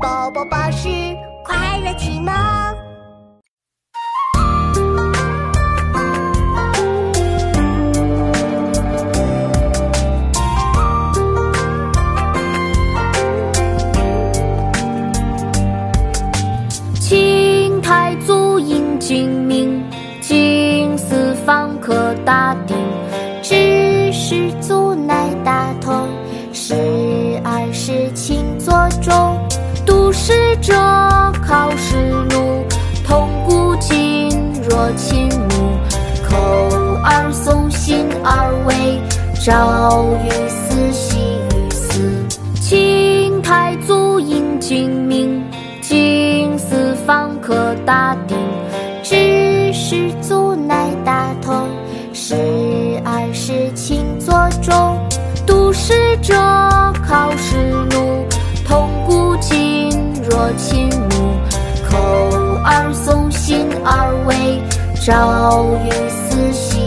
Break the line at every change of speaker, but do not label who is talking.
宝宝巴士快乐启蒙。
清太祖迎君明，金丝方可大定。知世祖乃大同，十二时请作钟。读史者考试录，通古今若亲目。口耳诵，心而为，朝于斯，夕于斯。清太祖应君明，经四方可大定。知世祖乃大同，十二时请作钟。读史者考试，我亲目。口耳诵，心耳为，朝于斯，夕